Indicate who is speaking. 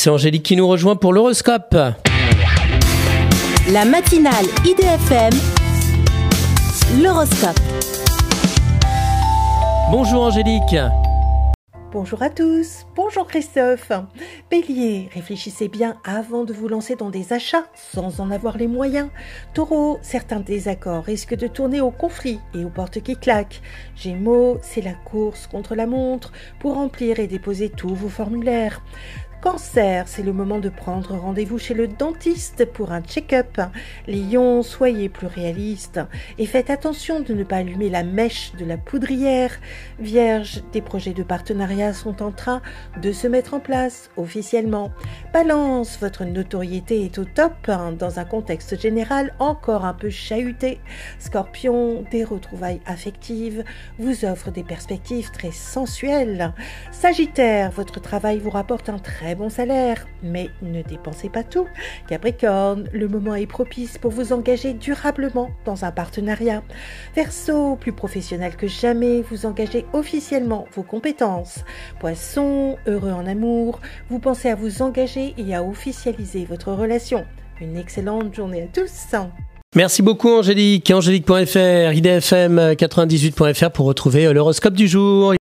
Speaker 1: C'est Angélique qui nous rejoint pour l'horoscope.
Speaker 2: La matinale IDFM, l'horoscope.
Speaker 1: Bonjour Angélique.
Speaker 3: Bonjour à tous, bonjour Christophe. Bélier, réfléchissez bien avant de vous lancer dans des achats sans en avoir les moyens. Taureau, certains désaccords risquent de tourner au conflit et aux portes qui claquent. Gémeaux, c'est la course contre la montre pour remplir et déposer tous vos formulaires. Cancer, c'est le moment de prendre rendez-vous chez le dentiste pour un check-up. Lion, soyez plus réaliste et faites attention de ne pas allumer la mèche de la poudrière. Vierge, des projets de partenariat sont en train de se mettre en place officiellement. Balance, votre notoriété est au top hein, dans un contexte général encore un peu chahuté. Scorpion, des retrouvailles affectives vous offrent des perspectives très sensuelles. Sagittaire, votre travail vous rapporte un très bon salaire, mais ne dépensez pas tout. Capricorne, le moment est propice pour vous engager durablement dans un partenariat. Verseau, plus professionnel que jamais, vous engagez officiellement vos compétences. Poisson, heureux en amour, vous pensez à vous engager et à officialiser votre relation. Une excellente journée à tous.
Speaker 1: Merci beaucoup Angélique. Angélique.fr, idfm98.fr pour retrouver l'horoscope du jour.